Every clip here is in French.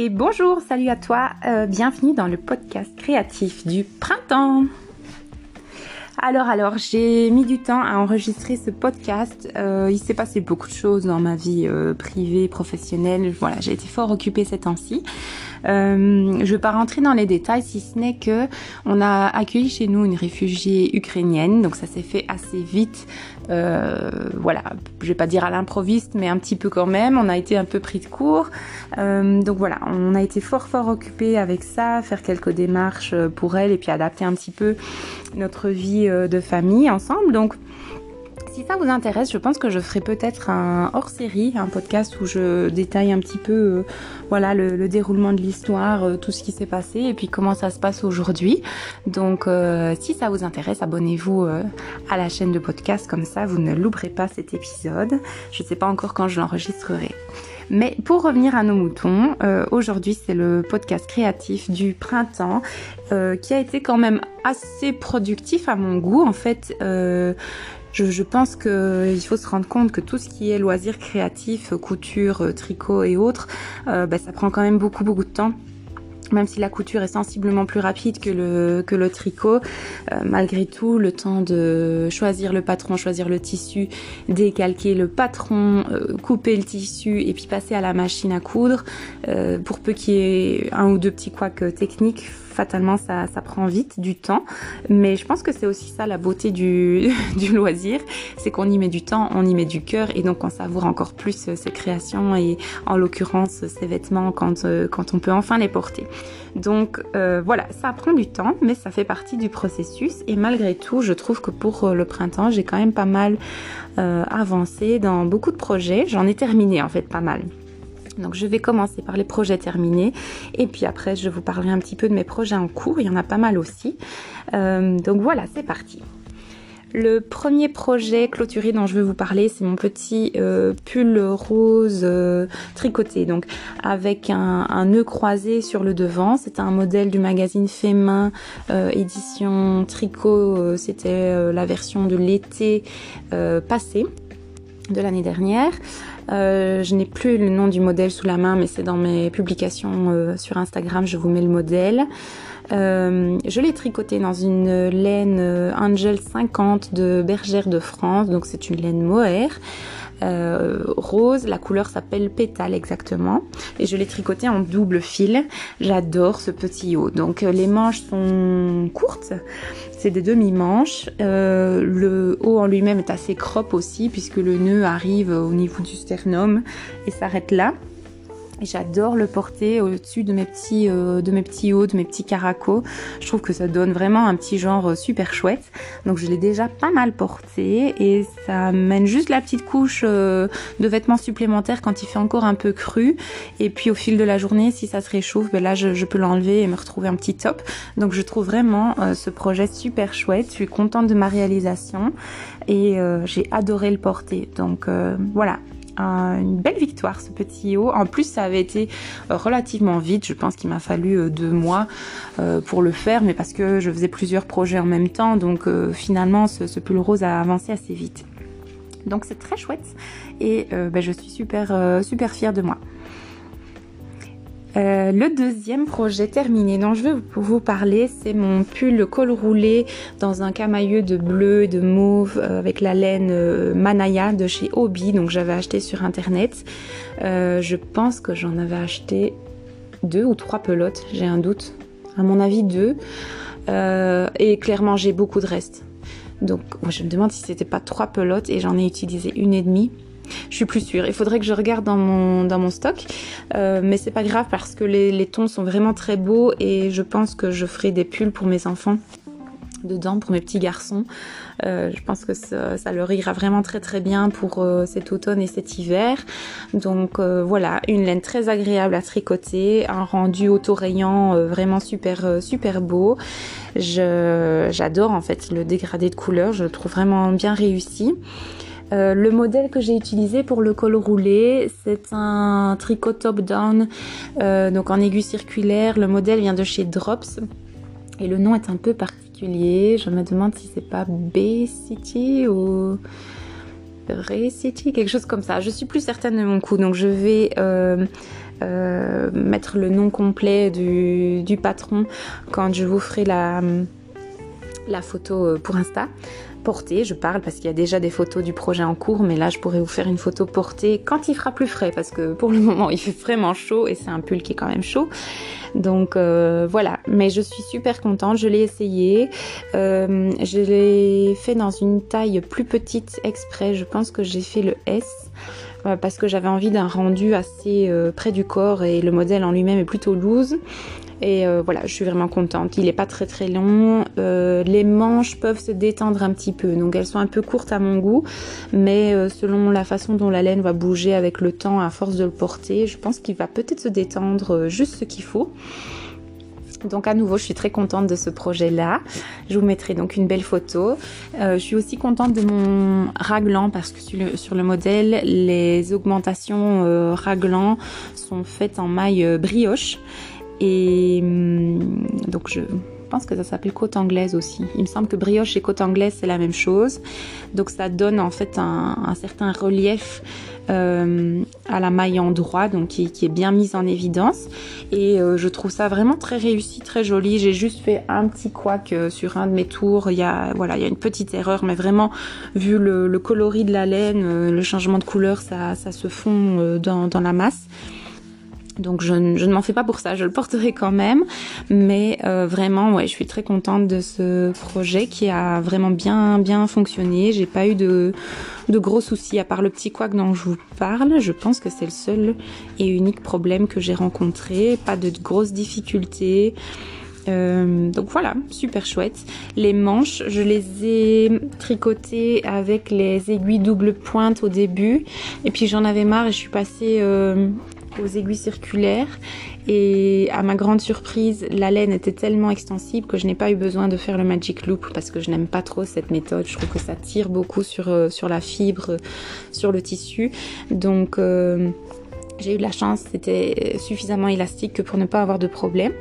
Et bonjour, salut à toi, euh, bienvenue dans le podcast créatif du printemps. Alors, alors, j'ai mis du temps à enregistrer ce podcast. Euh, il s'est passé beaucoup de choses dans ma vie euh, privée, professionnelle. Voilà, j'ai été fort occupée ces temps-ci. Euh, je ne vais pas rentrer dans les détails, si ce n'est que on a accueilli chez nous une réfugiée ukrainienne, donc ça s'est fait assez vite. Euh, voilà, je vais pas dire à l'improviste, mais un petit peu quand même. On a été un peu pris de court. Euh, donc voilà, on a été fort fort occupé avec ça, faire quelques démarches pour elle et puis adapter un petit peu notre vie de famille ensemble. Donc si ça vous intéresse, je pense que je ferai peut-être un hors-série, un podcast où je détaille un petit peu euh, voilà, le, déroulement de l'histoire, euh, tout ce qui s'est passé et puis comment ça se passe aujourd'hui. Donc euh, si ça vous intéresse, abonnez-vous à la chaîne de podcast, comme ça vous ne louperez pas cet épisode. Je ne sais pas encore quand je l'enregistrerai. Mais pour revenir à nos moutons, aujourd'hui c'est le podcast créatif du printemps qui a été quand même assez productif à mon goût. En fait, je, pense qu'il faut se rendre compte que tout ce qui est loisirs créatifs, couture, tricot et autres, euh, bah, ça prend quand même beaucoup beaucoup de temps. Même si la couture est sensiblement plus rapide que le, tricot, euh, malgré tout, le temps de choisir le patron, choisir le tissu, décalquer le patron, euh, couper le tissu et puis passer à la machine à coudre, pour peu qu'il y ait un ou deux petits couacs techniques, fatalement ça, prend vite du temps. Mais je pense que c'est aussi ça la beauté du, loisir, c'est qu'on y met du temps, on y met du cœur et donc on savoure encore plus euh, ses créations et en l'occurrence ses vêtements quand, euh, on peut enfin les porter. Donc euh, voilà, ça prend du temps, mais ça fait partie du processus et malgré tout, je trouve que pour le printemps, j'ai quand même pas mal avancé dans beaucoup de projets. J'en ai terminé en fait pas mal. Donc je vais commencer par les projets terminés et puis après je vous parlerai un petit peu de mes projets en cours, il y en a pas mal aussi. Euh, donc voilà, c'est parti. Le premier projet clôturé dont je vais vous parler, c'est mon petit euh, pull rose euh, tricoté, donc avec un, nœud croisé sur le devant. C'était un modèle du magazine Fait édition tricot. C'était la version de l'été passé de l'année dernière. Euh, je n'ai plus le nom du modèle sous la main, mais c'est dans mes publications euh, sur Instagram, je vous mets le modèle. Euh, je l'ai tricoté dans une laine Angel 50 de Bergère de France, donc c'est une laine mohair. Euh, rose. La couleur s'appelle pétale exactement. Et je l'ai tricoté en double fil. J'adore ce petit haut. Donc euh, les manches sont courtes. C'est des demi-manches. Euh, le haut en lui-même est assez crop aussi puisque le nœud arrive au niveau du sternum et s'arrête là. J'adore le porter au-dessus de mes petits euh, hauts, de mes petits caracos. Je trouve que ça donne vraiment un petit genre euh, super chouette. Donc je l'ai déjà pas mal porté et ça mène juste la petite couche euh, de vêtements supplémentaires quand il fait encore un peu cru. Et puis au fil de la journée, si ça se réchauffe, ben là je, je peux l'enlever et me retrouver un petit top. Donc je trouve vraiment ce projet super chouette. Je suis contente de ma réalisation et j'ai adoré le porter. Donc voilà, une belle victoire ce petit haut. En plus, ça avait été euh, relativement vite. Je pense qu'il m'a fallu euh, deux mois euh, pour le faire, mais parce que je faisais plusieurs projets en même temps. Donc finalement, ce, pull rose a avancé assez vite. Donc c'est très chouette et ben, je suis super super fière de moi. Euh, le deuxième projet terminé dont je veux vous parler, c'est mon pull col roulé dans un camailleux de bleu et de mauve euh, avec la laine euh, Manaya de chez Obi. Donc j'avais acheté sur internet. je pense que j'en avais acheté deux ou trois pelotes, j'ai un doute. À mon avis deux. et clairement j'ai beaucoup de restes. Donc je me demande si c'était pas trois pelotes et j'en ai utilisé une et demie. Je suis plus sûre. Il faudrait que je regarde dans mon, stock. Euh, mais c'est pas grave parce que les, les tons sont vraiment très beaux et je pense que je ferai des pulls pour mes enfants dedans pour mes petits garçons. Euh, je pense que ça, leur ira vraiment très très bien pour euh, cet automne et cet hiver. Donc voilà, une laine très agréable à tricoter, un rendu auto-rayant vraiment super super beau. J'adore en fait le dégradé de couleur, je le trouve vraiment bien réussi. Euh, le modèle que j'ai utilisé pour le col roulé, c'est un tricot top-down, euh, donc en aiguille circulaire. Le modèle vient de chez Drops et le nom est un peu particulier. Je me demande si c'est pas B-City ou Ray City, quelque chose comme ça. Je suis plus certaine de mon coup, donc je vais euh, mettre le nom complet du, patron quand je vous ferai la photo pour Insta portée. Je parle parce qu'il y a déjà des photos du projet en cours, mais là je pourrais vous faire une photo portée quand il fera plus frais parce que pour le moment il fait vraiment chaud et c'est un pull qui est quand même chaud. Donc euh, voilà, mais je suis super contente, je l'ai essayé. Euh, je l'ai fait dans une taille plus petite exprès, je pense que j'ai fait le S euh, parce que j'avais envie d'un rendu assez près du corps et le modèle en lui-même est plutôt loose. Et euh, voilà, je suis vraiment contente. Il n'est pas très très long. Euh, les manches peuvent se détendre un petit peu. Donc elles sont un peu courtes à mon goût. Mais euh, selon la façon dont la laine va bouger avec le temps à force de le porter, je pense qu'il va peut-être se détendre juste ce qu'il faut. Donc à nouveau, je suis très contente de ce projet-là. Je vous mettrai donc une belle photo. je suis aussi contente de mon raglan parce que sur le, sur le modèle, les augmentations raglan sont faites en maille brioche. Et hum, donc je pense que ça s'appelle côte anglaise aussi. Il me semble que brioche et côte anglaise c'est la même chose. Donc ça donne en fait un, certain relief euh, à la maille en droit, donc qui, est bien mise en évidence. Et euh, je trouve ça vraiment très réussi, très joli. J'ai juste fait un petit couac euh, sur un de mes tours. Il y a voilà, il y a une petite erreur, mais vraiment vu le, coloris de la laine, le changement de couleur, ça, se fond dans la masse. Donc je, ne m'en fais pas pour ça, je le porterai quand même. Mais euh, vraiment, ouais, je suis très contente de ce projet qui a vraiment bien bien fonctionné. J'ai pas eu de, de gros soucis à part le petit couac dont je vous parle. Je pense que c'est le seul et unique problème que j'ai rencontré. Pas de grosses difficultés. Euh, donc voilà, super chouette. Les manches, je les ai tricotées avec les aiguilles double pointe au début. Et puis j'en avais marre et je suis passée euh, aux aiguilles circulaires et à ma grande surprise, la laine était tellement extensible que je n'ai pas eu besoin de faire le magic loop parce que je n'aime pas trop cette méthode. Je trouve que ça tire beaucoup sur, euh, la fibre, sur le tissu. Donc euh, j'ai eu de la chance, c'était suffisamment élastique pour ne pas avoir de problème.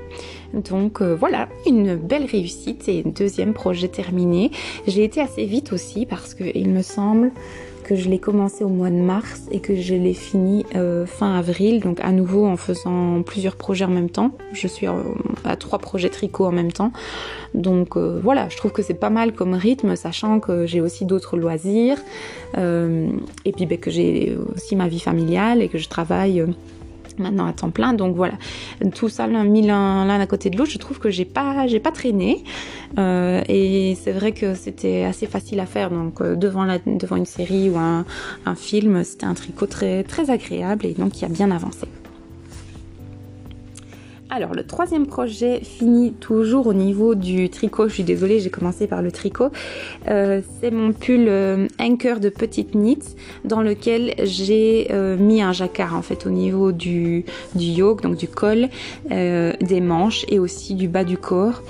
Donc euh, voilà, une belle réussite et deuxième projet terminé. J'ai été assez vite aussi parce qu'il me semble que je l'ai commencé au mois de mars et que je l'ai fini euh, fin avril, donc à nouveau en faisant plusieurs projets en même temps. Je suis à trois projets tricot en même temps. Donc euh, voilà, je trouve que c'est pas mal comme rythme, sachant que j'ai aussi d'autres loisirs euh, et puis ben, que j'ai aussi ma vie familiale et que je travaille maintenant à temps plein. Donc voilà, tout ça l'un mis l'un à côté de l'autre, je trouve que j'ai pas j'ai pas traîné. Euh, et c'est vrai que c'était assez facile à faire. Donc euh, devant la, devant une série ou un, film, c'était un tricot très très agréable et donc qui a bien avancé. Alors le troisième projet finit toujours au niveau du tricot. Je suis désolée, j'ai commencé par le tricot. Euh, c'est mon pull euh, Anchor de petite knit dans lequel j'ai euh, mis un jacquard en fait au niveau du, du yoke, donc du col, des manches et aussi du bas du corps.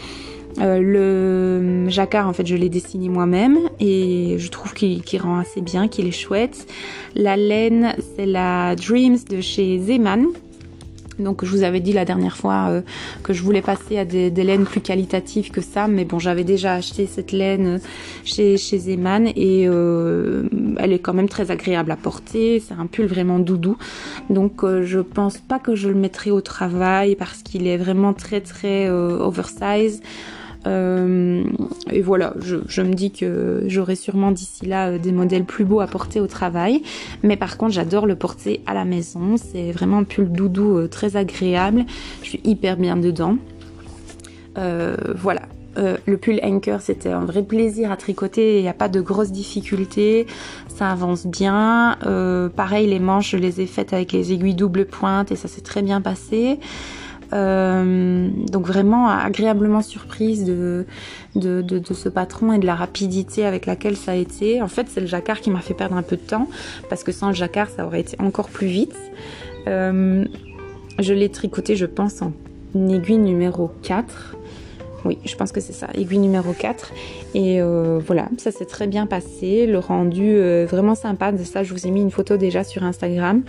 le jacquard, en fait, je l'ai dessiné moi-même et je trouve qu'il rend assez bien, qu'il est chouette. La laine, c'est la Dreams de chez Zeman. Donc je vous avais dit la dernière fois euh, que je voulais passer à des, laines plus qualitatives que ça, mais bon j'avais déjà acheté cette laine chez, chez Zeman et euh, elle est quand même très agréable à porter, c'est un pull vraiment doudou. Donc euh, je pense pas que je le mettrai au travail parce qu'il est vraiment très très oversize. Euh, et voilà, je, me dis que j'aurai sûrement d'ici là euh, des modèles plus beaux à porter au travail. Mais par contre, j'adore le porter à la maison. C'est vraiment un pull doudou euh, très agréable. Je suis hyper bien dedans. voilà, le pull Anchor, c'était un vrai plaisir à tricoter. Il n'y a pas de grosses difficultés. Ça avance bien. pareil, les manches, je les ai faites avec les aiguilles double pointe et ça s'est très bien passé. Euh, donc vraiment agréablement surprise de, de, de, ce patron et de la rapidité avec laquelle ça a été. En fait, c'est le jacquard qui m'a fait perdre un peu de temps parce que sans le jacquard, ça aurait été encore plus vite. Euh, je l'ai tricoté, je pense, en aiguille numéro 4. Oui, je pense que c'est ça, aiguille numéro 4. Et euh, voilà, ça s'est très bien passé. Le rendu vraiment sympa. De ça, je vous ai mis une photo déjà sur Instagram.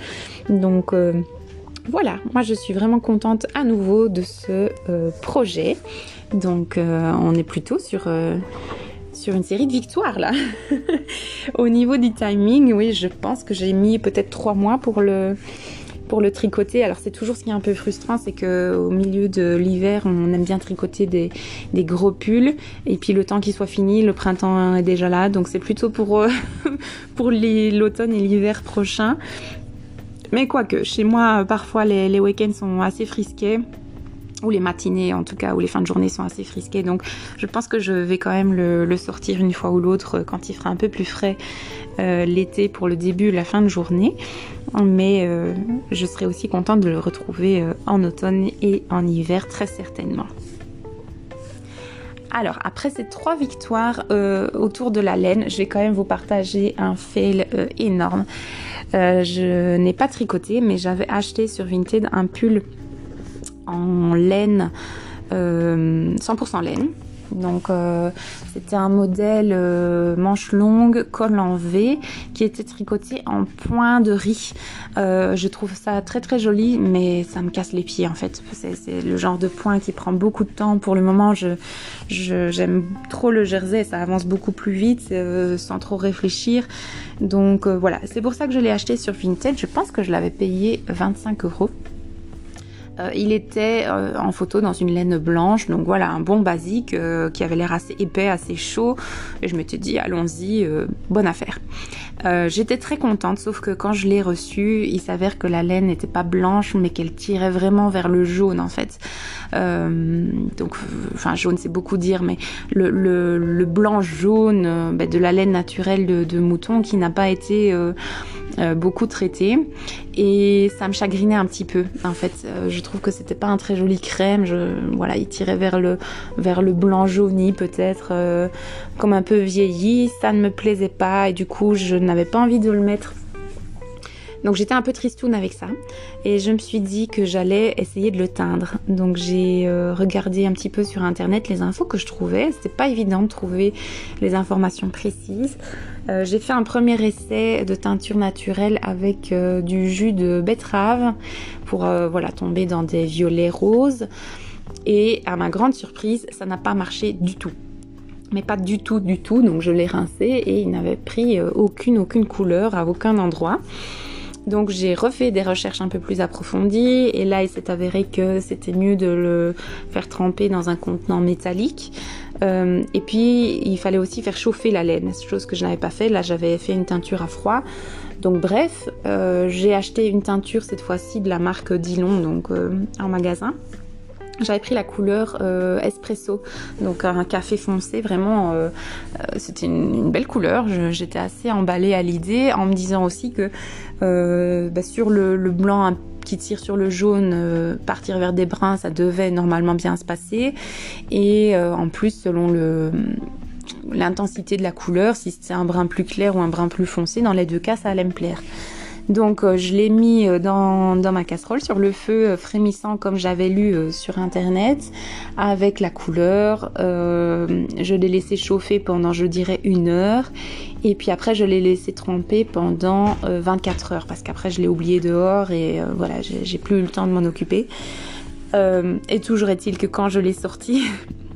Donc voilà, moi je suis vraiment contente à nouveau de ce euh, projet. Donc euh, on est plutôt sur, euh, sur une série de victoires là. Au niveau du timing, oui, je pense que j'ai mis peut-être trois mois pour le, tricoter. Alors c'est toujours ce qui est un peu frustrant, c'est que au milieu de l'hiver, on aime bien tricoter des, gros pulls et puis le temps qu'il soit fini, le printemps est déjà là, donc c'est plutôt pour l'automne et l'hiver prochain. Mais quoique, chez moi, parfois les, week-ends sont assez frisqués ou les matinées en tout cas, ou les fins de journée sont assez frisquées. Donc je pense que je vais quand même le, sortir une fois ou l'autre quand il fera un peu plus frais euh, l'été pour le début, la fin de journée. Mais euh, je serai aussi contente de le retrouver euh, en automne et en hiver très certainement. Alors, après ces trois victoires autour de la laine, je vais quand même vous partager un fail énorme. je n'ai pas tricoté, mais j'avais acheté sur Vinted un pull en laine, 100% euh, laine. Donc euh, c'était un modèle euh, manche longue, col en V, qui était tricoté en point de riz. je trouve ça très très joli, mais ça me casse les pieds en fait. C'est le genre de point qui prend beaucoup de temps. Pour le moment, j'aime trop le jersey, ça avance beaucoup plus vite sans trop réfléchir. Donc voilà, c'est pour ça que je l'ai acheté sur Vinted. Je pense que je l'avais payé 25 euros. Euh, il était euh, en photo dans une laine blanche, donc voilà, un bon basique euh, qui avait l'air assez épais, assez chaud. Et je m'étais dit, allons-y, bonne affaire. J'étais très contente, sauf que quand je l'ai reçu, il s'avère que la laine n'était pas blanche, mais qu'elle tirait vraiment vers le jaune en fait. donc, enfin, jaune c'est beaucoup dire, mais le, blanc jaune ben, de la laine naturelle de, mouton qui n'a pas été euh, beaucoup traité. Et ça me chagrinait un petit peu en fait. Euh, je trouve que c'était pas un très joli crème. Voilà il tirait vers le vers le blanc jauni peut-être euh, comme un peu vieilli. Ça ne me plaisait pas et du coup je n'avais pas envie de le mettre donc j'étais un peu tristoune avec ça et je me suis dit que j'allais essayer de le teindre. Donc j'ai regardé un petit peu sur internet les infos que je trouvais. C'était pas évident de trouver les informations précises. Euh, j'ai fait un premier essai de teinture naturelle avec euh, du jus de betterave pour euh, voilà, tomber dans des violets roses. Et à ma grande surprise, ça n'a pas marché du tout. Mais pas du tout, du tout. Donc je l'ai rincé et il n'avait pris aucune, aucune couleur à aucun endroit. Donc j'ai refait des recherches un peu plus approfondies et là il s'est avéré que c'était mieux de le faire tremper dans un contenant métallique. Euh, et puis il fallait aussi faire chauffer la laine, chose que je n'avais pas fait. Là j'avais fait une teinture à froid. Donc bref, euh, j'ai acheté une teinture cette fois-ci de la marque Dillon donc euh, en magasin. J'avais pris la couleur euh, espresso, donc un café foncé, vraiment, euh, euh, c'était une, belle couleur. J'étais assez emballée à l'idée, en me disant aussi que bah, sur le, blanc qui tire sur le jaune, partir vers des bruns, ça devait normalement bien se passer. Et en plus, selon le l'intensité de la couleur, si c'est un brun plus clair ou un brun plus foncé, dans les deux cas, ça allait me plaire. Donc euh, je l'ai mis euh, dans, ma casserole sur le feu euh, frémissant comme j'avais lu sur internet avec la couleur. je l'ai laissé chauffer pendant je dirais une heure et puis après je l'ai laissé tremper pendant 24 heures parce qu'après je l'ai oublié dehors et voilà j'ai plus eu le temps de m'en occuper. et toujours est-il que quand je l'ai sorti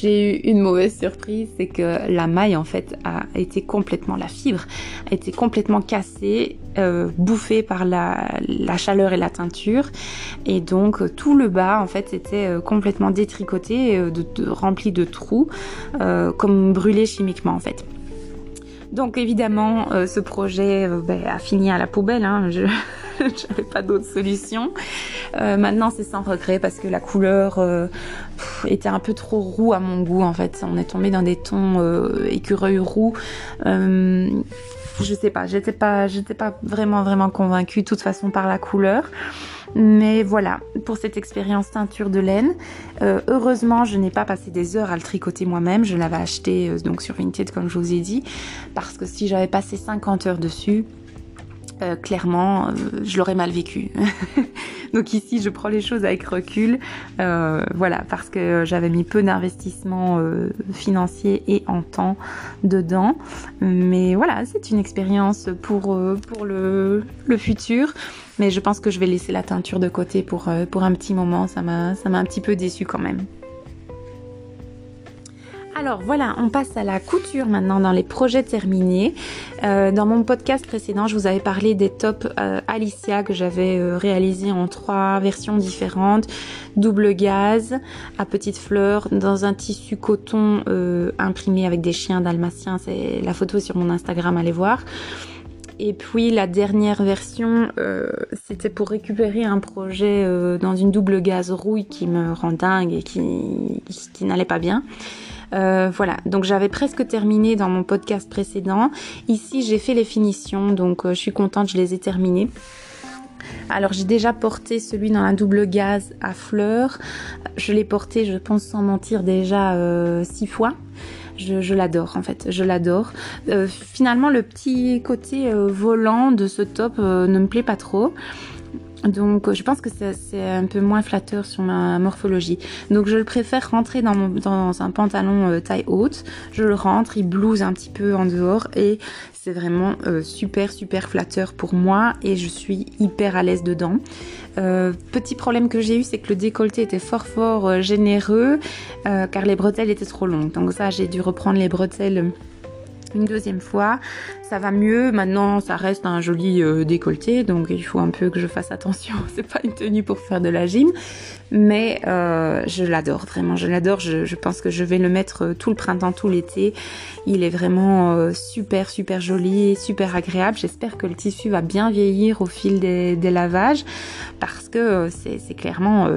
j'ai eu une mauvaise surprise, c'est que la maille en fait a été complètement, la fibre a été complètement cassée, euh, bouffée par la, chaleur et la teinture, et donc tout le bas en fait était euh, complètement détricoté, euh, rempli de trous, comme brûlé chimiquement en fait. Donc évidemment, ce projet ben, a fini à la poubelle. Hein. Je n'avais pas d'autre solution. maintenant, c'est sans regret parce que la couleur était un peu trop roux à mon goût en fait. On est tombé dans des tons euh, écureuils roux. Euh, je sais pas, j'étais pas, vraiment vraiment convaincue de toute façon par la couleur. Mais voilà, pour cette expérience teinture de laine, euh, heureusement, je n'ai pas passé des heures à le tricoter moi-même. Je l'avais acheté donc sur Vinted, comme je vous ai dit, parce que si j'avais passé 50 heures dessus, euh, clairement, euh, je l'aurais mal vécu. Donc ici, je prends les choses avec recul, euh, voilà, parce que j'avais mis peu d'investissement financier et en temps dedans. Mais voilà, c'est une expérience pour, pour le, le, futur. Mais je pense que je vais laisser la teinture de côté pour, pour un petit moment. Ça m'a un petit peu déçu quand même. Alors voilà, on passe à la couture maintenant dans les projets terminés. Euh, dans mon podcast précédent, je vous avais parlé des tops euh, Alicia que j'avais euh, réalisés en trois versions différentes. Double gaz, à petites fleurs, dans un tissu coton imprimé avec des chiens dalmatiens. C'est la photo sur mon Instagram, allez voir. Et puis la dernière version, c'était pour récupérer un projet dans une double gaz rouille qui me rend dingue et qui n'allait pas bien. Euh, voilà, donc j'avais presque terminé dans mon podcast précédent. Ici, j'ai fait les finitions, donc euh, je suis contente, je les ai terminées. Alors j'ai déjà porté celui dans la double gaz à fleurs. Je l'ai porté, je pense sans mentir, déjà euh, six fois. Je, l'adore en fait, je l'adore. finalement, le petit côté volant de ce top ne me plaît pas trop. Donc je pense que c'est un peu moins flatteur sur ma morphologie. Donc je le préfère rentrer dans, un pantalon euh, taille haute. Je le rentre, il blouse un petit peu en dehors et c'est vraiment euh, super super flatteur pour moi et je suis hyper à l'aise dedans. Euh, petit problème que j'ai eu c'est que le décolleté était fort fort généreux car les bretelles étaient trop longues. Donc ça j'ai dû reprendre les bretelles une deuxième fois. Ça va mieux. Maintenant, ça reste un joli euh, décolleté, donc il faut un peu que je fasse attention. C'est pas une tenue pour faire de la gym, mais euh, je l'adore vraiment. Je l'adore. Je, pense que je vais le mettre euh, tout le printemps, tout l'été. Il est vraiment super, super joli, super agréable. J'espère que le tissu va bien vieillir au fil des, des lavages, parce que c'est clairement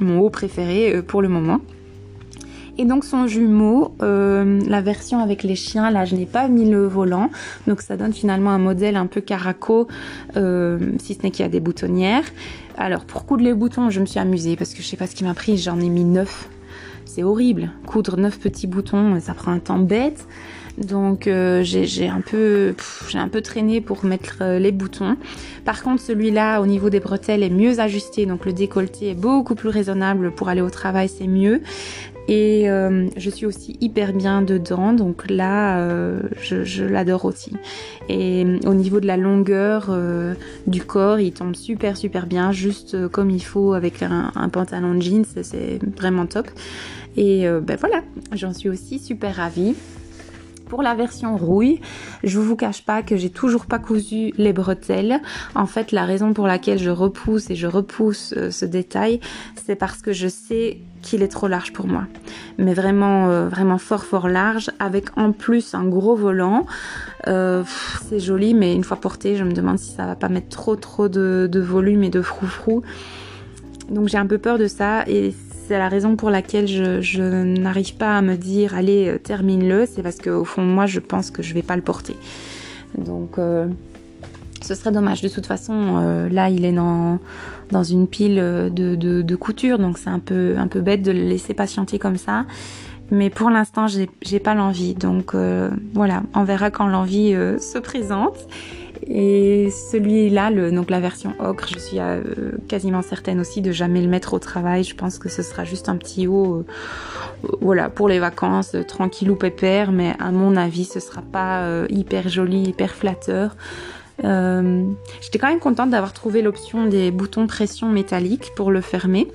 mon haut préféré pour le moment. Et donc son jumeau, euh, la version avec les chiens, là je n'ai pas mis le volant, donc ça donne finalement un modèle un peu caraco, euh, si ce n'est qu'il y a des boutonnières. Alors pour coudre les boutons, je me suis amusée parce que je sais pas ce qui m'a pris, j'en ai mis neuf. C'est horrible, coudre neuf petits boutons, ça prend un temps bête. Donc euh, j'ai un peu j'ai un peu traîné pour mettre les boutons. Par contre celui-là au niveau des bretelles est mieux ajusté, donc le décolleté est beaucoup plus raisonnable pour aller au travail, c'est mieux. Et euh, je suis aussi hyper bien dedans, donc là, euh, je, l'adore aussi. Et euh, au niveau de la longueur du corps, il tombe super super bien, juste comme il faut avec un, pantalon de jeans, c'est vraiment top. Et ben voilà, j'en suis aussi super ravie. Pour la version rouille, je vous cache pas que j'ai toujours pas cousu les bretelles. En fait, la raison pour laquelle je repousse et je repousse ce détail, c'est parce que je sais qu'il est trop large pour moi. Mais vraiment, euh, vraiment fort, fort large, avec en plus un gros volant. Euh, c'est joli, mais une fois porté, je me demande si ça va pas mettre trop, trop de, volume et de froufrou. Donc j'ai un peu peur de ça et c'est la raison pour laquelle je, n'arrive pas à me dire allez euh, termine-le, c'est parce qu'au fond moi je pense que je vais pas le porter. Donc ce serait dommage. De toute façon, là il est dans, dans une pile de, de, couture, donc c'est un peu, un peu bête de le laisser patienter comme ça. Mais pour l'instant, j'ai pas l'envie. Donc voilà, on verra quand l'envie se présente. Et celui-là, donc la version ocre, je suis euh, quasiment certaine aussi de jamais le mettre au travail. Je pense que ce sera juste un petit haut, euh, voilà, pour les vacances, euh, tranquille ou pépère. Mais à mon avis, ce sera pas hyper joli, hyper flatteur. J'étais quand même contente d'avoir trouvé l'option des boutons pression métalliques pour le fermer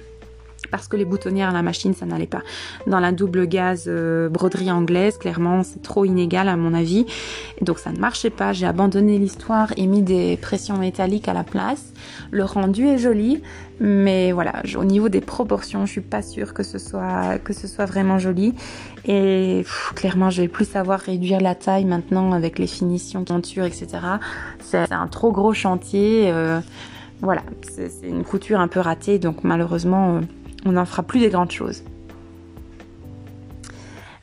parce que les boutonnières à la machine, ça n'allait pas. Dans la double gaz euh, broderie anglaise, clairement, c'est trop inégal à mon avis. donc ça ne marchait pas. J'ai abandonné l'histoire et mis des pressions métalliques à la place. Le rendu est joli, mais voilà, au niveau des proportions, je suis pas sûre que ce soit que ce soit vraiment joli. Et clairement, je vais plus savoir réduire la taille maintenant avec les finitions, tentures, etc. C'est un trop gros chantier. Euh, voilà, c'est une couture un peu ratée, donc malheureusement, euh, on n'en fera plus des grandes choses.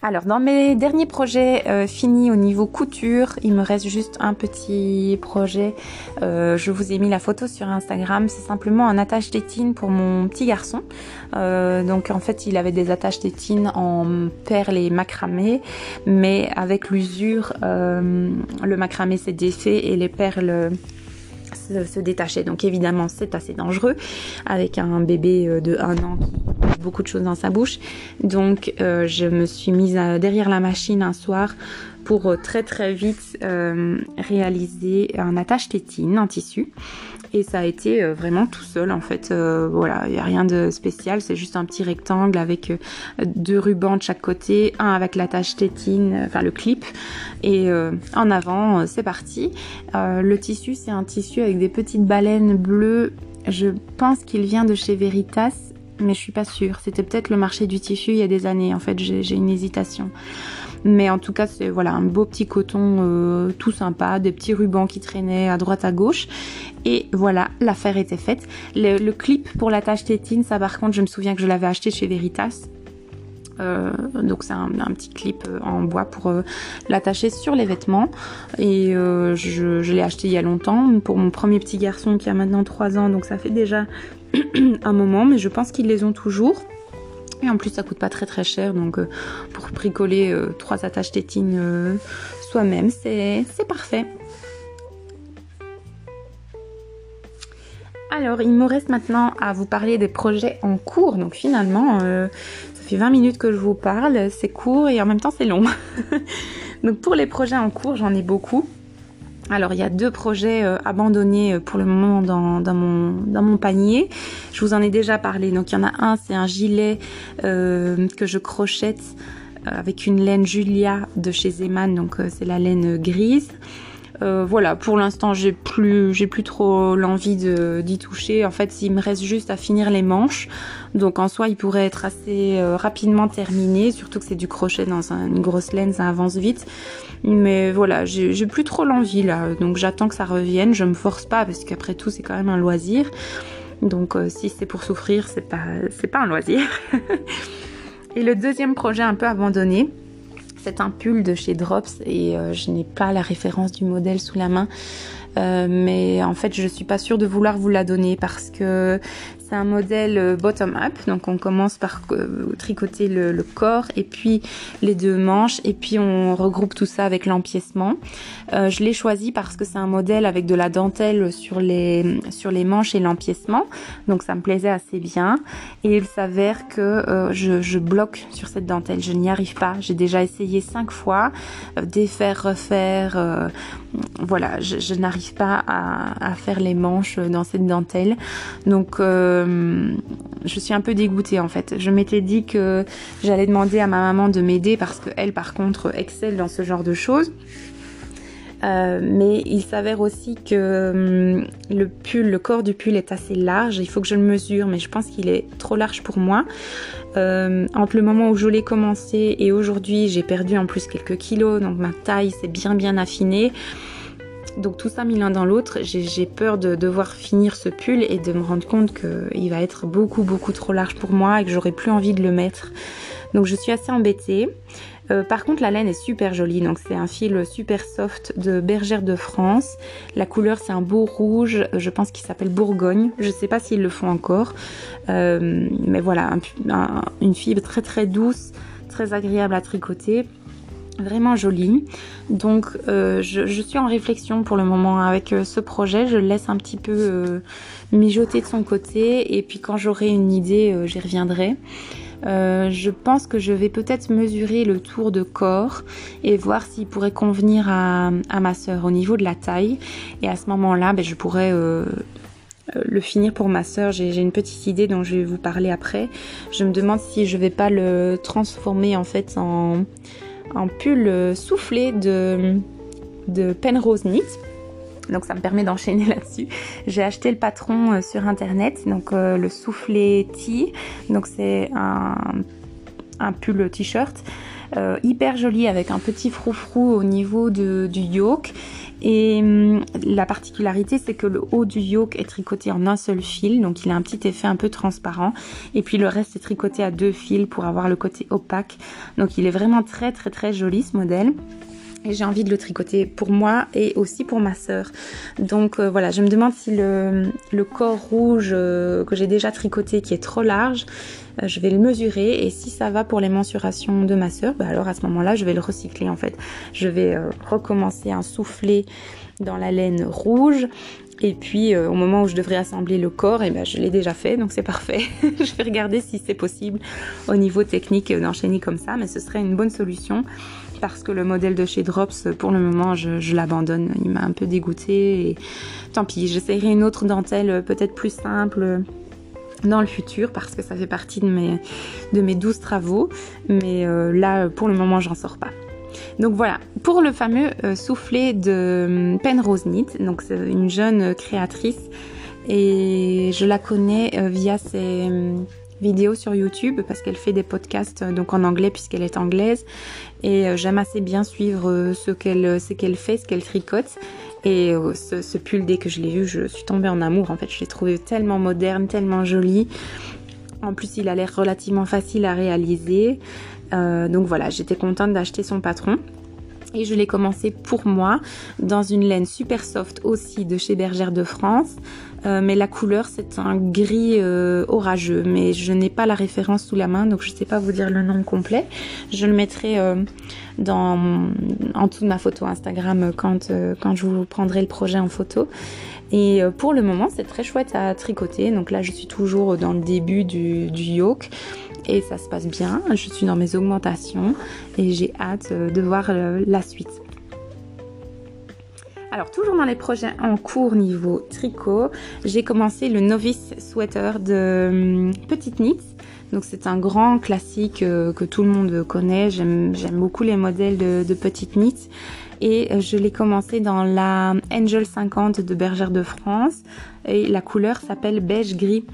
Alors, dans mes derniers projets euh, finis au niveau couture, il me reste juste un petit projet. Euh, je vous ai mis la photo sur Instagram. C'est simplement un attache tétine pour mon petit garçon. Euh, donc, en fait, il avait des attaches tétines en perles et macramé, mais avec l'usure, le macramé s'est défait et les perles se, détacher. Donc évidemment, c'est assez dangereux avec un bébé euh, de 1 an qui a beaucoup de choses dans sa bouche. Donc euh, je me suis mise derrière la machine un soir pour euh, très très vite euh, réaliser un attache tétine en tissu. Et ça a été euh, vraiment tout seul en fait. voilà, il n'y a rien de spécial, c'est juste un petit rectangle avec deux rubans de chaque côté, un avec l'attache tétine, enfin le clip, et en avant, c'est parti. le tissu, c'est un tissu avec des petites baleines bleues. Je pense qu'il vient de chez Veritas, mais je suis pas sûre. C'était peut-être le marché du tissu il y a des années. En fait, j'ai une hésitation. Mais en tout cas, c'est voilà un beau petit coton euh, tout sympa, des petits rubans qui traînaient à droite à gauche. Et voilà, l'affaire était faite. Le, clip pour la tache tétine, ça par contre, je me souviens que je l'avais acheté chez Veritas. Euh, donc c'est un, petit clip euh, en bois pour l'attacher sur les vêtements et je, je l'ai acheté il y a longtemps pour mon premier petit garçon qui a maintenant 3 ans donc ça fait déjà un moment mais je pense qu'ils les ont toujours en plus, ça coûte pas très très cher, donc euh, pour bricoler euh, trois attaches tétines euh, soi-même, c'est parfait. Alors, il me reste maintenant à vous parler des projets en cours. Donc finalement, ça fait 20 minutes que je vous parle, c'est court et en même temps c'est long. donc pour les projets en cours, j'en ai beaucoup. Alors il y a deux projets euh, abandonnés euh, pour le moment dans, mon, panier. Je vous en ai déjà parlé. Donc il y en a un, c'est un gilet euh, que je crochette avec une laine Julia de chez Zeman. Donc c'est la laine grise. Voilà, pour l'instant, j'ai plus, j'ai plus trop l'envie d'y toucher. En fait, il me reste juste à finir les manches. Donc, en soi, il pourrait être assez rapidement terminé, surtout que c'est du crochet dans une grosse laine, ça avance vite. Mais voilà, j'ai plus trop l'envie là, donc j'attends que ça revienne. Je me force pas parce qu'après tout, c'est quand même un loisir. Donc euh, si c'est pour souffrir, c'est pas c'est pas un loisir. et le deuxième projet un peu abandonné, c'est un pull de chez Drops et euh, je n'ai pas la référence du modèle sous la main. Euh, mais en fait, je suis pas sûre de vouloir vous la donner parce que c'est un modèle euh, bottom-up. Donc, on commence par euh, tricoter le, corps et puis les deux manches et puis on regroupe tout ça avec l'empiècement. je l'ai choisi parce que c'est un modèle avec de la dentelle sur les sur les manches et l'empiècement. Donc, ça me plaisait assez bien. Et il s'avère que je, je, bloque sur cette dentelle. Je n'y arrive pas. J'ai déjà essayé cinq fois, défaire, refaire. voilà, je, je n'arrive pas à, faire les manches dans cette dentelle. Donc euh, je suis un peu dégoûtée en fait. Je m'étais dit que j'allais demander à ma maman de m'aider parce qu'elle par contre excelle dans ce genre de choses. Euh, mais il s'avère aussi que hum, le pull, le corps du pull est assez large. Il faut que je le mesure, mais je pense qu'il est trop large pour moi. Euh, entre le moment où je l'ai commencé et aujourd'hui, j'ai perdu en plus quelques kilos, donc ma taille s'est bien bien affinée. Donc tout ça mis l'un dans l'autre, j'ai peur de devoir finir ce pull et de me rendre compte qu'il va être beaucoup beaucoup trop large pour moi et que j'aurai plus envie de le mettre. Donc je suis assez embêtée. Euh, par contre la laine est super jolie, donc c'est un fil super soft de Bergère de France. La couleur c'est un beau rouge, je pense qu'il s'appelle Bourgogne. Je sais pas s'ils le font encore, euh, mais voilà, une fibre très très douce, très agréable à tricoter vraiment jolie. Donc euh, je, suis en réflexion pour le moment avec euh, ce projet. Je le laisse un petit peu euh, mijoter de son côté et puis quand j'aurai une idée, j'y reviendrai. je pense que je vais peut-être mesurer le tour de corps et voir s'il pourrait convenir à, ma soeur au niveau de la taille. Et à ce moment-là, ben, je pourrais le finir pour ma soeur. J'ai une petite idée dont je vais vous parler après. Je me demande si je vais pas le transformer en fait en un pull soufflé de, Penrose Knit. Donc ça me permet d'enchaîner là-dessus. J'ai acheté le patron euh, sur internet, donc euh, le soufflé tee. Donc c'est un, un pull t-shirt euh, hyper joli avec un petit froufrou au niveau du yoke. Et hum, la particularité, c'est que le haut du yoke est tricoté en un seul fil, donc il a un petit effet un peu transparent. Et puis le reste est tricoté à deux fils pour avoir le côté opaque. Donc il est vraiment très très très joli ce modèle. Et j'ai envie de le tricoter pour moi et aussi pour ma sœur. Donc euh, voilà, je me demande si le, le corps rouge euh, que j'ai déjà tricoté qui est trop large, euh, je vais le mesurer et si ça va pour les mensurations de ma sœur, bah alors à ce moment-là, je vais le recycler en fait. Je vais recommencer un souffler dans la laine rouge et puis au moment où je devrais assembler le corps, et eh ben, je l'ai déjà fait, donc c'est parfait. je vais regarder si c'est possible au niveau technique d'enchaîner comme ça, mais ce serait une bonne solution parce que le modèle de chez Drops, pour le moment, je, l'abandonne. Il m'a un peu dégoûté et tant pis, j'essayerai une autre dentelle peut-être plus simple dans le futur parce que ça fait partie de mes, de mes 12 travaux. Mais euh, là, pour le moment, j'en sors pas. Donc voilà, pour le fameux euh, soufflet de Penrose Knit, donc c'est une jeune créatrice et je la connais euh, via ses vidéos sur YouTube parce qu'elle fait des podcasts donc en anglais puisqu'elle est anglaise et j'aime assez bien suivre ce qu'elle ce qu'elle fait, ce qu'elle tricote et euh, ce, pull, dès que je l'ai vu, je suis tombée en amour. En fait, je l'ai trouvé tellement moderne, tellement joli. En plus, il a l'air relativement facile à réaliser. Euh, donc voilà, j'étais contente d'acheter son patron. Et je l'ai commencé pour moi dans une laine super soft aussi de chez Bergère de France. Euh, mais la couleur c'est un gris euh, orageux. Mais je n'ai pas la référence sous la main donc je ne sais pas vous dire le nom complet. Je le mettrai euh, dans, en dessous de ma photo Instagram quand, quand je vous prendrai le projet en photo. Et pour le moment c'est très chouette à tricoter. Donc là je suis toujours dans le début du, du yoke et ça se passe bien. Je suis dans mes augmentations et j'ai hâte euh, de voir euh, la suite. Alors toujours dans les projets en cours niveau tricot, j'ai commencé le novice sweater de hum, Petite Knit. Donc c'est un grand classique euh, que tout le monde connaît. J'aime beaucoup les modèles de, Petite Knit et je l'ai commencé dans la Angel 50 de Bergère de France et la couleur s'appelle beige gris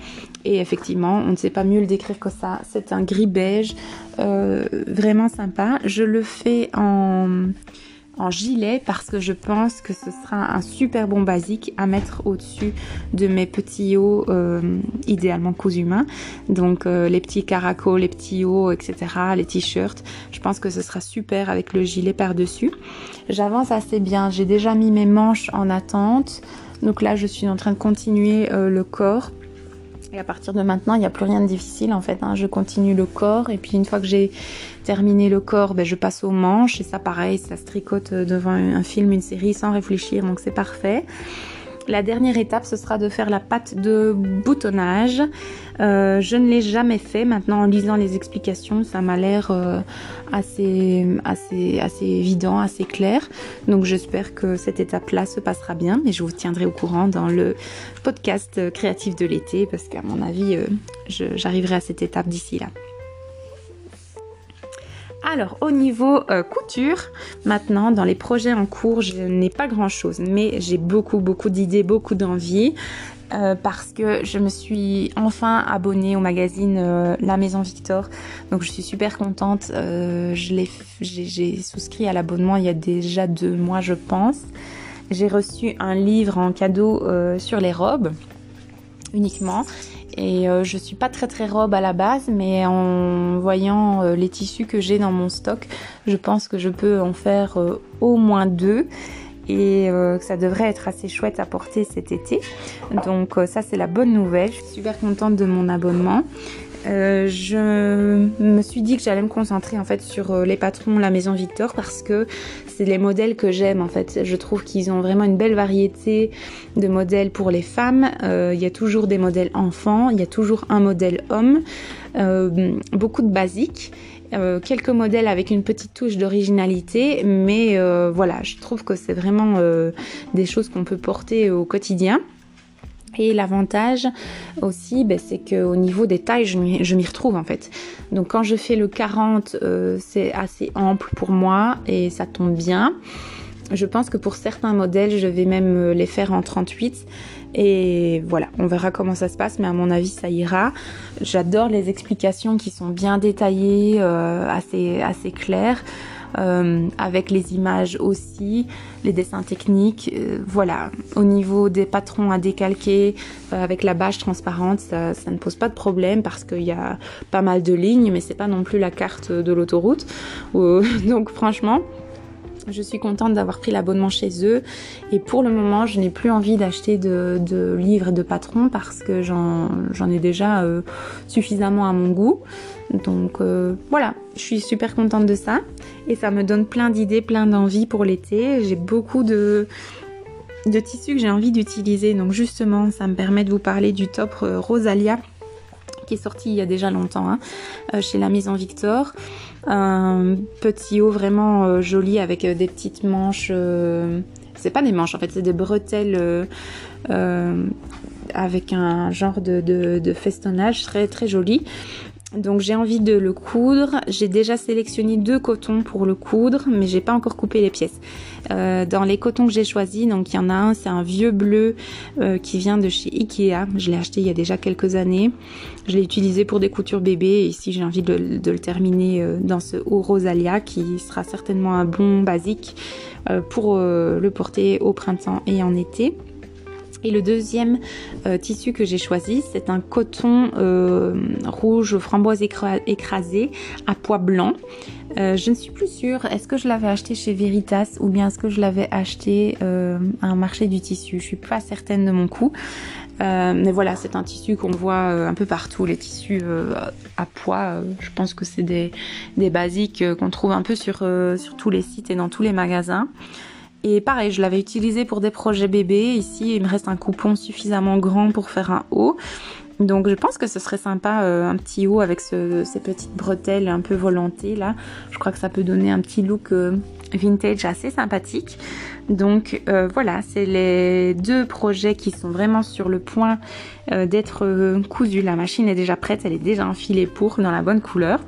et effectivement on ne sait pas mieux le décrire que ça c'est un gris beige euh, vraiment sympa je le fais en gilet parce que je pense que ce sera un super bon basique à mettre au-dessus de mes petits hauts euh, idéalement cousus. Donc euh, les petits caracos, les petits hauts, etc. Les t-shirts. Je pense que ce sera super avec le gilet par-dessus. J'avance assez bien. J'ai déjà mis mes manches en attente. Donc là, je suis en train de continuer le corps. Et à partir de maintenant, il n'y a plus rien de difficile en fait. Hein. Je continue le corps et puis une fois que j'ai terminé le corps, ben, je passe aux manches et ça pareil, ça se tricote devant un film, une série sans réfléchir, donc c'est parfait. La dernière étape, ce sera de faire la pâte de boutonnage. Euh, je ne l'ai jamais fait. Maintenant, en lisant les explications, ça m'a l'air euh, assez, évident, assez clair. Donc, j'espère que cette étape-là se passera bien. Et je vous tiendrai au courant dans le podcast créatif de l'été, parce qu'à mon avis, euh, j'arriverai à cette étape d'ici là. Alors au niveau euh, couture, maintenant dans les projets en cours, je n'ai pas grand chose, mais j'ai beaucoup beaucoup d'idées, beaucoup d'envie. Euh, parce que je me suis enfin abonnée au magazine euh, La Maison Victor. Donc je suis super contente. j'ai souscrit à l'abonnement il y a déjà deux mois je pense. J'ai reçu un livre en cadeau sur les robes uniquement et euh, je suis pas très très robe à la base, mais en voyant euh, les tissus que j'ai dans mon stock, je pense que je peux en faire euh, au moins deux et que ça devrait être assez chouette à porter cet été. Donc ça c'est la bonne nouvelle. Je suis super contente de mon abonnement. Euh, je me suis dit que j'allais me concentrer en fait sur euh, les patrons la maison Victor parce que c'est les modèles que j'aime en fait. Je trouve qu'ils ont vraiment une belle variété de modèles pour les femmes. Euh, il y a toujours des modèles enfants, il y a toujours un modèle homme, beaucoup de basiques. quelques modèles avec une petite touche d'originalité, mais voilà, je trouve que c'est vraiment des choses qu'on peut porter au quotidien. Et l'avantage aussi, ben, c'est qu'au niveau des tailles, je m'y retrouve en fait. Donc quand je fais le 40, euh, c'est assez ample pour moi et ça tombe bien. Je pense que pour certains modèles, je vais même euh, les faire en 38. Et voilà, on verra comment ça se passe, mais à mon avis, ça ira. J'adore les explications qui sont bien détaillées, euh, assez, assez claires. Euh, avec les images aussi, les dessins techniques. Euh, voilà, au niveau des patrons à décalquer euh, avec la bâche transparente, ça, ça, ne pose pas de problème parce qu'il y a pas mal de lignes, mais c'est pas non plus la carte de l'autoroute. donc franchement. Je suis contente d'avoir pris l'abonnement chez eux et pour le moment je n'ai plus envie d'acheter de, livres et de patrons parce que j'en ai déjà suffisamment à mon goût. Donc euh, voilà, je suis super contente de ça et ça me donne plein d'idées, plein d'envies pour l'été. J'ai beaucoup de, de tissus que j'ai envie d'utiliser. Donc justement, ça me permet de vous parler du top euh, Rosalia qui est sorti il y a déjà longtemps hein, chez la Maison Victor. Un petit haut vraiment joli avec des petites manches. c'est pas des manches en fait, c'est des bretelles avec un genre de, de, festonnage très très joli. Donc j'ai envie de le coudre. J'ai déjà sélectionné deux cotons pour le coudre, mais j'ai pas encore coupé les pièces. Euh, dans les cotons que j'ai choisis, donc il y en a un, c'est un vieux bleu euh, qui vient de chez Ikea. Je l'ai acheté il y a déjà quelques années. Je l'ai utilisé pour des coutures bébés. Et ici j'ai envie de, le terminer euh, dans ce haut rosalia qui sera certainement un bon basique pour le porter au printemps et en été. Et le deuxième euh, tissu que j'ai choisi, c'est un coton euh, rouge framboise écrasé à pois blanc. Euh, je ne suis plus sûre, est-ce que je l'avais acheté chez Veritas ou bien est-ce que je l'avais acheté à un marché du tissu? Je suis pas certaine de mon coup. mais voilà, c'est un tissu qu'on voit un peu partout, les tissus à pois. je pense que c'est des, basiques qu'on trouve un peu sur tous les sites et dans tous les magasins. Et pareil, je l'avais utilisé pour des projets bébés. Ici, il me reste un coupon suffisamment grand pour faire un haut. Donc je pense que ce serait sympa euh, un petit haut avec ces petites bretelles un peu volantées là. Je crois que ça peut donner un petit look euh, vintage assez sympathique. Donc euh, voilà, c'est les deux projets qui sont vraiment sur le point d'être cousus. La machine est déjà prête, elle est déjà enfilée pour dans la bonne couleur.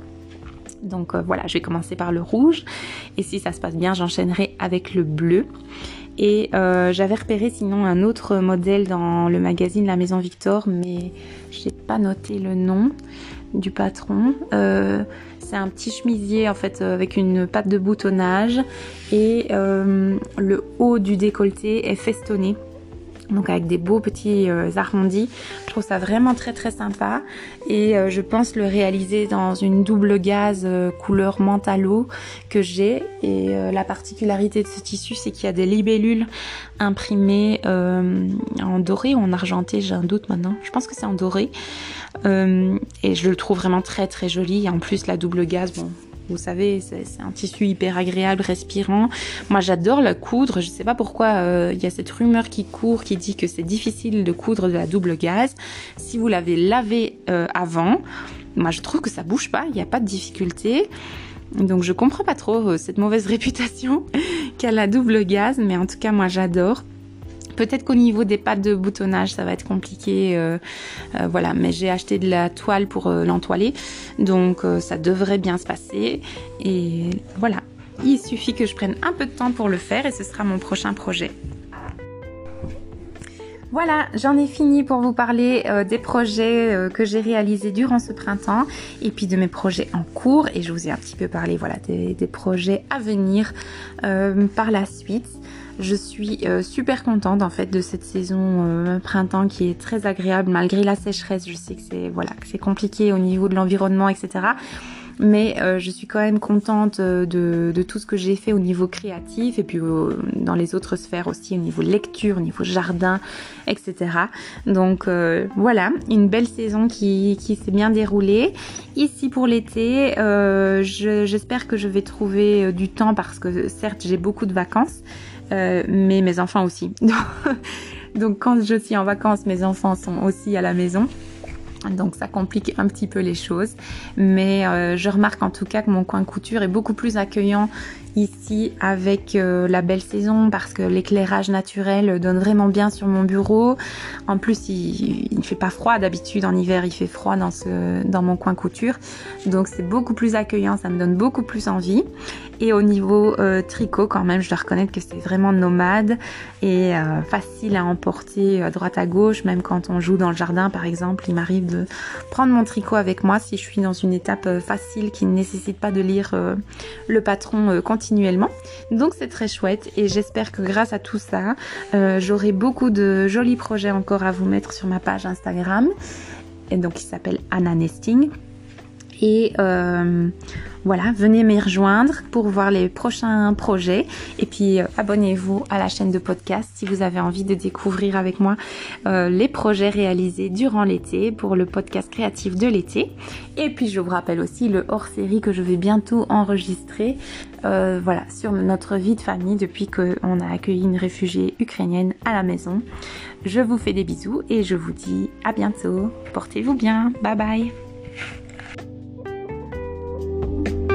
Donc euh, voilà, je vais commencer par le rouge. Et si ça se passe bien, j'enchaînerai avec le bleu. Et euh, j'avais repéré sinon un autre modèle dans le magazine La Maison Victor, mais j'ai pas noté le nom du patron. Euh, c'est un petit chemisier en fait avec une patte de boutonnage et le haut du décolleté est festonné donc avec des beaux petits euh, arrondis. Je trouve ça vraiment très très sympa et euh, je pense le réaliser dans une double gaze euh, couleur mentalo que j'ai et la particularité de ce tissu c'est qu'il y a des libellules imprimées en doré ou en argenté, j'ai un doute maintenant. Je pense que c'est en doré et je le trouve vraiment très très joli et en plus la double gaze, bon vous savez, c'est un tissu hyper agréable, respirant. Moi, j'adore la coudre. Je ne sais pas pourquoi euh, il y a cette rumeur qui court qui dit que c'est difficile de coudre de la double gaz. Si vous l'avez lavé euh, avant, moi, je trouve que ça bouge pas. Il n'y a pas de difficulté. Donc, je comprends pas trop euh, cette mauvaise réputation qu'a la double gaz, mais en tout cas, moi, j'adore. Peut-être qu'au niveau des pattes de boutonnage, ça va être compliqué, euh, euh, voilà. Mais j'ai acheté de la toile pour euh, l'entoiler, donc ça devrait bien se passer. Et voilà, il suffit que je prenne un peu de temps pour le faire et ce sera mon prochain projet. Voilà, j'en ai fini pour vous parler des projets que j'ai réalisés durant ce printemps et puis de mes projets en cours et je vous ai un petit peu parlé voilà des, des projets à venir par la suite. Je suis euh, super contente en fait de cette saison euh, printemps qui est très agréable malgré la sécheresse. Je sais que c'est voilà que c'est compliqué au niveau de l'environnement, etc mais euh, je suis quand même contente euh, de, tout ce que j'ai fait au niveau créatif et puis dans les autres sphères aussi au niveau lecture, au niveau jardin, etc. Donc euh, voilà, une belle saison qui, s'est bien déroulée. Ici pour l'été, j'espère que je vais trouver du temps parce que certes j'ai beaucoup de vacances, mais mes enfants aussi. Donc quand je suis en vacances, mes enfants sont aussi à la maison. Donc ça complique un petit peu les choses. Mais euh, je remarque en tout cas que mon coin couture est beaucoup plus accueillant ici avec euh, la belle saison parce que l'éclairage naturel donne vraiment bien sur mon bureau. En plus, il ne fait pas froid d'habitude en hiver, il fait froid dans, ce, dans mon coin couture. Donc c'est beaucoup plus accueillant, ça me donne beaucoup plus envie. Et au niveau euh, tricot, quand même, je dois reconnaître que c'est vraiment nomade et facile à emporter à droite à gauche, même quand on joue dans le jardin par exemple. Il m'arrive de prendre mon tricot avec moi si je suis dans une étape facile qui ne nécessite pas de lire le patron continuellement donc c'est très chouette et j'espère que grâce à tout ça, euh, j'aurai beaucoup de jolis projets encore à vous mettre sur ma page Instagram. Et donc il s'appelle Anna Nesting. Et euh, voilà, venez me rejoindre pour voir les prochains projets. Et puis euh, abonnez-vous à la chaîne de podcast si vous avez envie de découvrir avec moi euh, les projets réalisés durant l'été pour le podcast créatif de l'été. Et puis je vous rappelle aussi le hors-série que je vais bientôt enregistrer. voilà, sur notre vie de famille depuis qu'on a accueilli une réfugiée ukrainienne à la maison. Je vous fais des bisous et je vous dis à bientôt. Portez-vous bien. Bye bye. Bye.